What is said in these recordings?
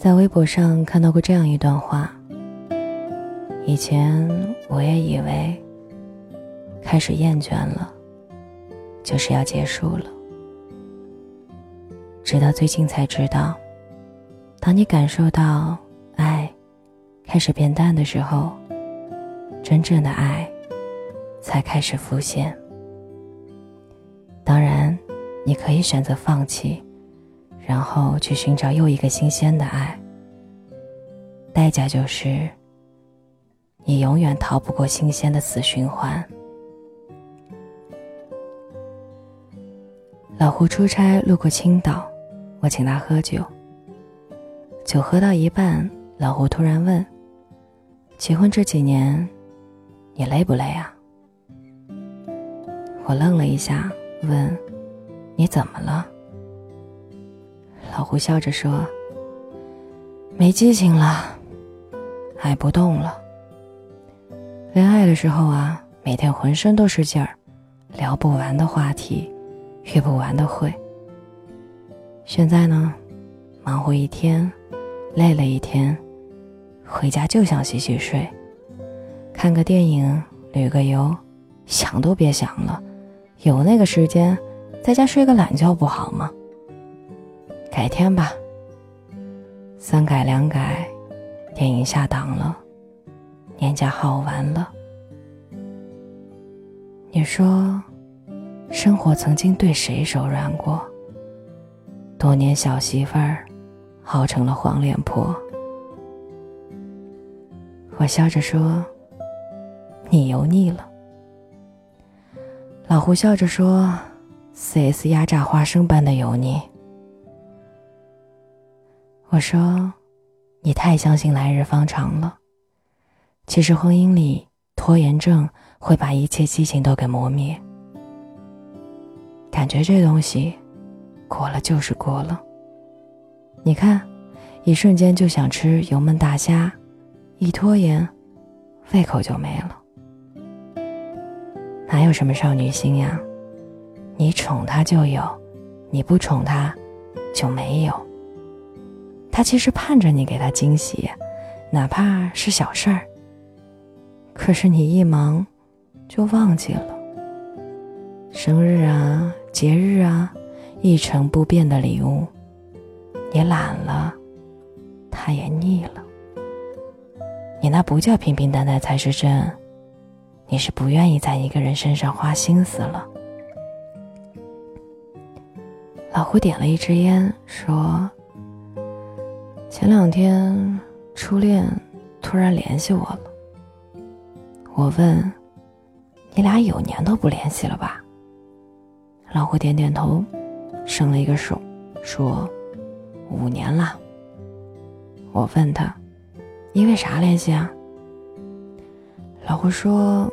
在微博上看到过这样一段话。以前我也以为，开始厌倦了，就是要结束了。直到最近才知道，当你感受到爱开始变淡的时候，真正的爱才开始浮现。当然，你可以选择放弃，然后去寻找又一个新鲜的爱。代价就是，你永远逃不过新鲜的死循环。老胡出差路过青岛，我请他喝酒。酒喝到一半，老胡突然问：“结婚这几年，你累不累啊？”我愣了一下。问：“你怎么了？”老胡笑着说：“没激情了，爱不动了。恋爱的时候啊，每天浑身都是劲儿，聊不完的话题，约不完的会。现在呢，忙活一天，累了一天，回家就想洗洗睡，看个电影，旅个游，想都别想了。”有那个时间，在家睡个懒觉不好吗？改天吧。三改两改，电影下档了，年假耗完了。你说，生活曾经对谁手软过？多年小媳妇儿，熬成了黄脸婆。我笑着说：“你油腻了。”老胡笑着说：“4S 压榨花生般的油腻。”我说：“你太相信来日方长了。其实婚姻里拖延症会把一切激情都给磨灭。感觉这东西，过了就是过了。你看，一瞬间就想吃油焖大虾，一拖延，胃口就没了。”哪有什么少女心呀？你宠他就有，你不宠他就没有。他其实盼着你给他惊喜，哪怕是小事儿。可是你一忙就忘记了。生日啊，节日啊，一成不变的礼物，你懒了，他也腻了。你那不叫平平淡淡才是真。你是不愿意在一个人身上花心思了。老胡点了一支烟，说：“前两天初恋突然联系我了。我问：你俩有年都不联系了吧？”老胡点点头，伸了一个手，说：“五年了。”我问他：“因为啥联系啊？”老胡说。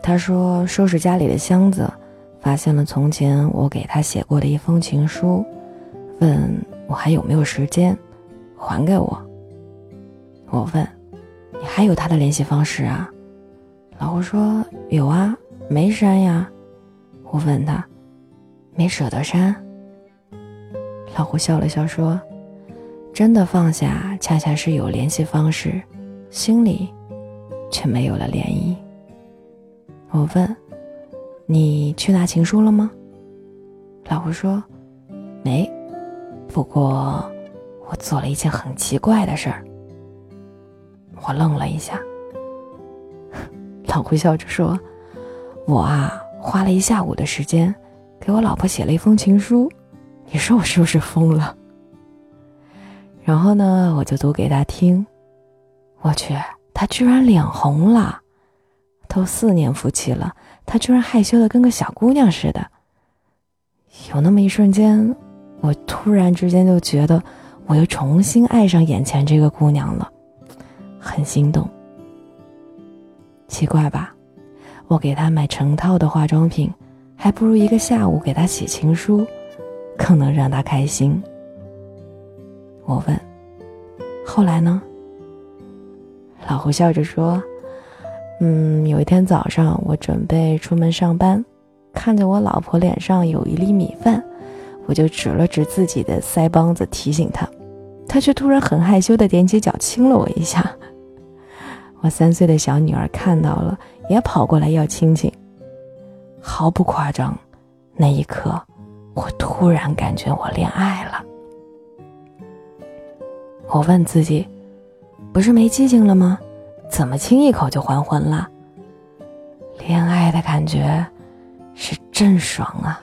他说：“收拾家里的箱子，发现了从前我给他写过的一封情书，问我还有没有时间还给我。”我问：“你还有他的联系方式啊？”老胡说：“有啊，没删呀。”我问他：“没舍得删？”老胡笑了笑说：“真的放下，恰恰是有联系方式，心里却没有了涟漪。”我问：“你去拿情书了吗？”老胡说：“没。”不过，我做了一件很奇怪的事儿。我愣了一下。老胡笑着说：“我啊，花了一下午的时间，给我老婆写了一封情书。你说我是不是疯了？”然后呢，我就读给他听。我去，他居然脸红了。都四年夫妻了，他居然害羞的跟个小姑娘似的。有那么一瞬间，我突然之间就觉得，我又重新爱上眼前这个姑娘了，很心动。奇怪吧？我给她买成套的化妆品，还不如一个下午给她写情书，更能让她开心。我问：“后来呢？”老胡笑着说。嗯，有一天早上，我准备出门上班，看见我老婆脸上有一粒米饭，我就指了指自己的腮帮子，提醒她。他却突然很害羞的踮起脚亲了我一下。我三岁的小女儿看到了，也跑过来要亲亲。毫不夸张，那一刻，我突然感觉我恋爱了。我问自己，不是没激情了吗？怎么亲一口就还魂了？恋爱的感觉是真爽啊！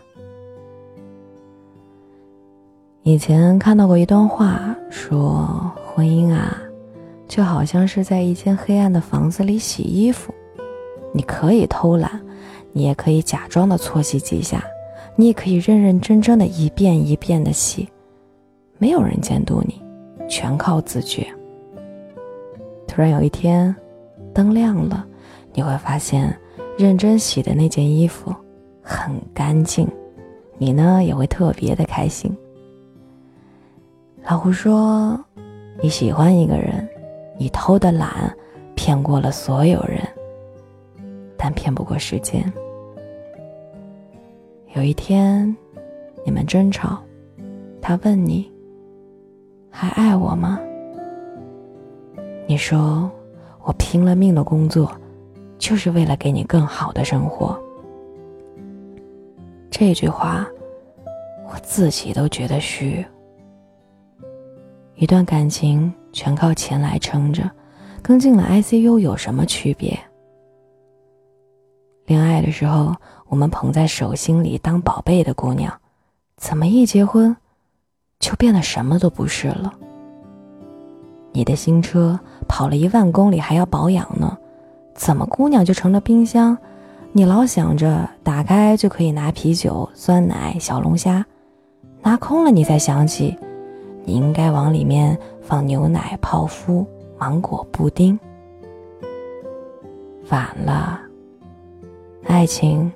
以前看到过一段话，说婚姻啊，就好像是在一间黑暗的房子里洗衣服，你可以偷懒，你也可以假装的搓洗几下，你也可以认认真真的一遍一遍的洗，没有人监督你，全靠自觉。突然有一天，灯亮了，你会发现，认真洗的那件衣服很干净，你呢也会特别的开心。老胡说：“你喜欢一个人，你偷的懒，骗过了所有人，但骗不过时间。有一天，你们争吵，他问你：还爱我吗？你说：我拼了命的工作，就是为了给你更好的生活。这句话，我自己都觉得虚。”一段感情全靠钱来撑着，跟进了 ICU 有什么区别？恋爱的时候，我们捧在手心里当宝贝的姑娘，怎么一结婚，就变得什么都不是了？你的新车跑了一万公里还要保养呢，怎么姑娘就成了冰箱？你老想着打开就可以拿啤酒、酸奶、小龙虾，拿空了你才想起。你应该往里面放牛奶、泡芙、芒果布丁。晚了，爱情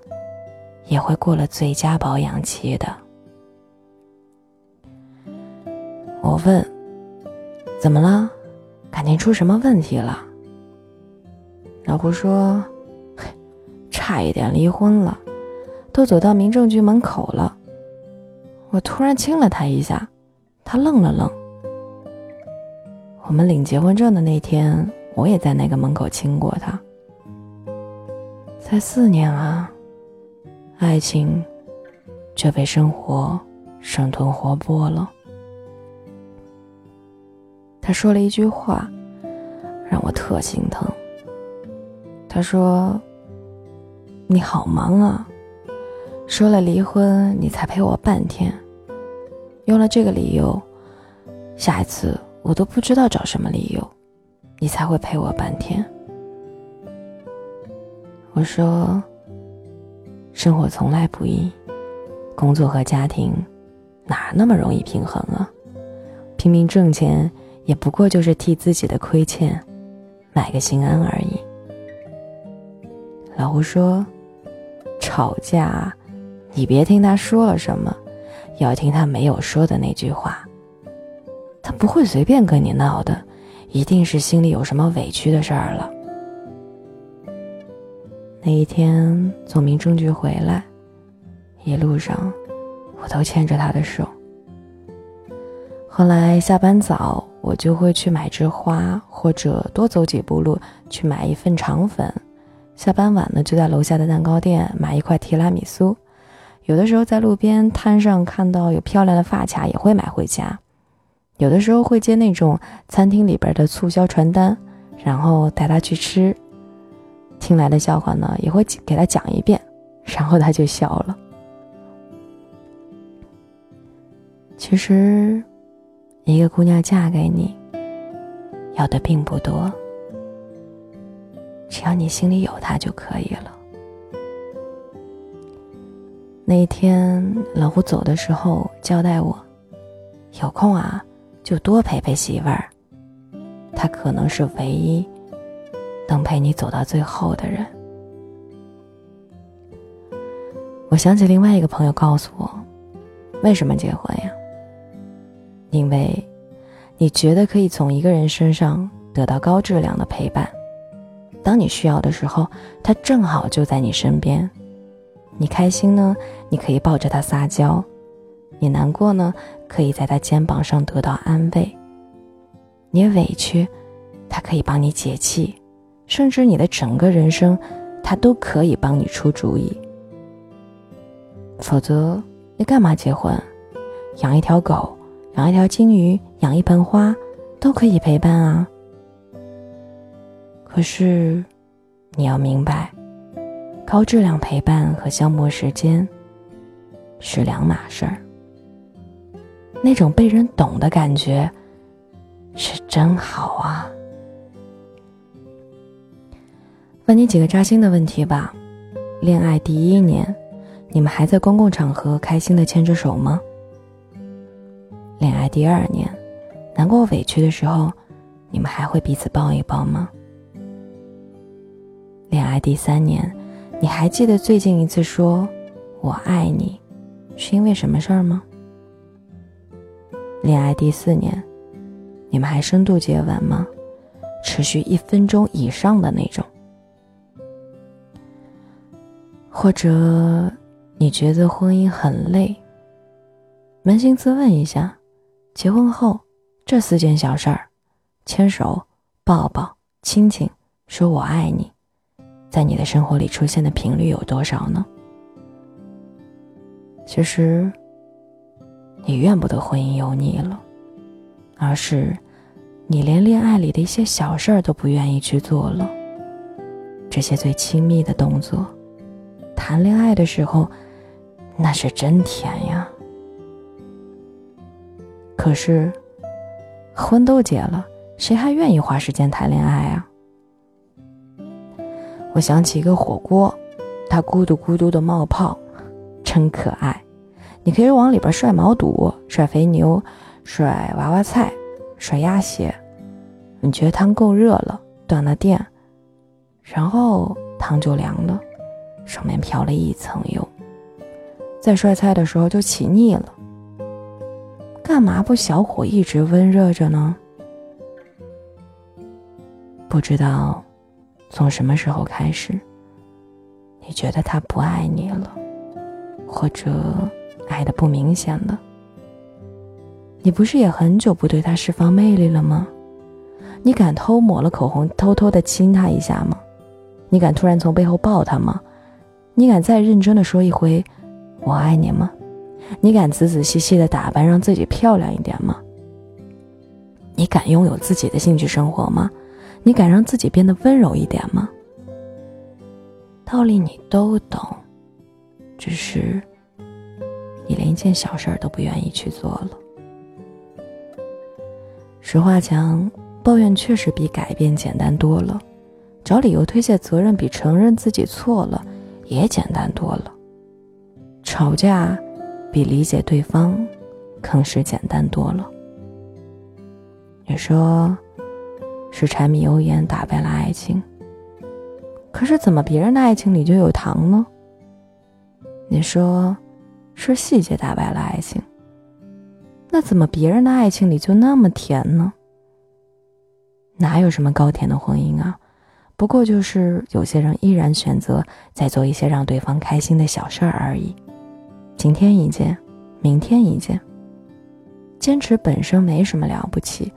也会过了最佳保养期的。我问：“怎么了？感情出什么问题了？”老胡说：“差一点离婚了，都走到民政局门口了。”我突然亲了他一下。他愣了愣。我们领结婚证的那天，我也在那个门口亲过他。才四年啊，爱情就被生活生吞活剥了。他说了一句话，让我特心疼。他说：“你好忙啊，说了离婚，你才陪我半天。”用了这个理由，下一次我都不知道找什么理由，你才会陪我半天。我说，生活从来不易，工作和家庭哪那么容易平衡啊？拼命挣钱也不过就是替自己的亏欠买个心安而已。老胡说，吵架，你别听他说了什么。要听他没有说的那句话。他不会随便跟你闹的，一定是心里有什么委屈的事儿了。那一天从民政局回来，一路上我都牵着他的手。后来下班早，我就会去买枝花，或者多走几步路去买一份肠粉。下班晚呢，就在楼下的蛋糕店买一块提拉米苏。有的时候在路边摊上看到有漂亮的发卡，也会买回家。有的时候会接那种餐厅里边的促销传单，然后带他去吃。听来的笑话呢，也会给他讲一遍，然后他就笑了。其实，一个姑娘嫁给你，要的并不多，只要你心里有她就可以了。那一天，老胡走的时候交代我：“有空啊，就多陪陪媳妇儿。她可能是唯一能陪你走到最后的人。”我想起另外一个朋友告诉我：“为什么结婚呀？因为你觉得可以从一个人身上得到高质量的陪伴，当你需要的时候，他正好就在你身边。”你开心呢，你可以抱着他撒娇；你难过呢，可以在他肩膀上得到安慰。你委屈，他可以帮你解气，甚至你的整个人生，他都可以帮你出主意。否则，你干嘛结婚？养一条狗，养一条金鱼，养一盆花，都可以陪伴啊。可是，你要明白，高质量陪伴和消磨时间是两码事儿。那种被人懂的感觉，是真好啊！问你几个扎心的问题吧：恋爱第一年，你们还在公共场合开心的牵着手吗？恋爱第二年，难过委屈的时候，你们还会彼此抱一抱吗？恋爱第三年，你还记得最近一次说“我爱你”是因为什么事儿吗？恋爱第四年，你们还深度接吻吗？持续一分钟以上的那种？或者你觉得婚姻很累？扪心自问一下，结婚后这四件小事儿——牵手、抱抱、亲亲、说我爱你，在你的生活里出现的频率有多少呢？其实。你怨不得婚姻油腻了，而是你连恋爱里的一些小事儿都不愿意去做了。这些最亲密的动作，谈恋爱的时候那是真甜呀。可是婚都结了，谁还愿意花时间谈恋爱啊？我想起一个火锅，它咕嘟咕嘟的冒泡，真可爱。你可以往里边涮毛肚、涮肥牛、涮娃娃菜、涮鸭血。你觉得汤够热了，断了电，然后汤就凉了，上面飘了一层油。在涮菜的时候就起腻了，干嘛不小火一直温热着呢？不知道从什么时候开始，你觉得他不爱你了，或者？爱的不明显了，你不是也很久不对他释放魅力了吗？你敢偷抹了口红，偷偷的亲他一下吗？你敢突然从背后抱他吗？你敢再认真的说一回“我爱你”吗？你敢仔仔细细的打扮，让自己漂亮一点吗？你敢拥有自己的兴趣生活吗？你敢让自己变得温柔一点吗？道理你都懂，只是。你连一件小事儿都不愿意去做了。实话讲，抱怨确实比改变简单多了，找理由推卸责任比承认自己错了也简单多了，吵架比理解对方更是简单多了。你说，是柴米油盐打败了爱情，可是怎么别人的爱情里就有糖呢？你说。是细节打败了爱情，那怎么别人的爱情里就那么甜呢？哪有什么高甜的婚姻啊？不过就是有些人依然选择在做一些让对方开心的小事儿而已，今天一件，明天一件。坚持本身没什么了不起，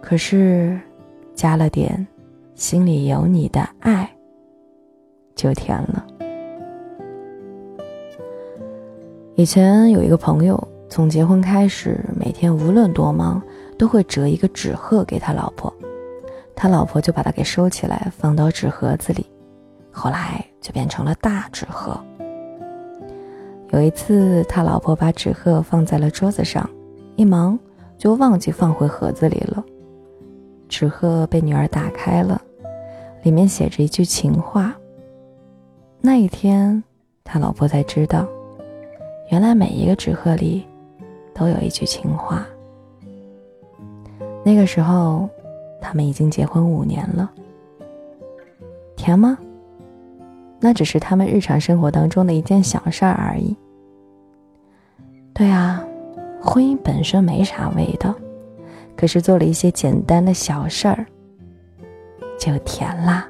可是加了点心里有你的爱，就甜了。以前有一个朋友，从结婚开始，每天无论多忙，都会折一个纸鹤给他老婆，他老婆就把它给收起来，放到纸盒子里，后来就变成了大纸鹤。有一次，他老婆把纸鹤放在了桌子上，一忙就忘记放回盒子里了。纸鹤被女儿打开了，里面写着一句情话。那一天，他老婆才知道。原来每一个纸鹤里，都有一句情话。那个时候，他们已经结婚五年了。甜吗？那只是他们日常生活当中的一件小事儿而已。对啊，婚姻本身没啥味道，可是做了一些简单的小事儿，就甜啦。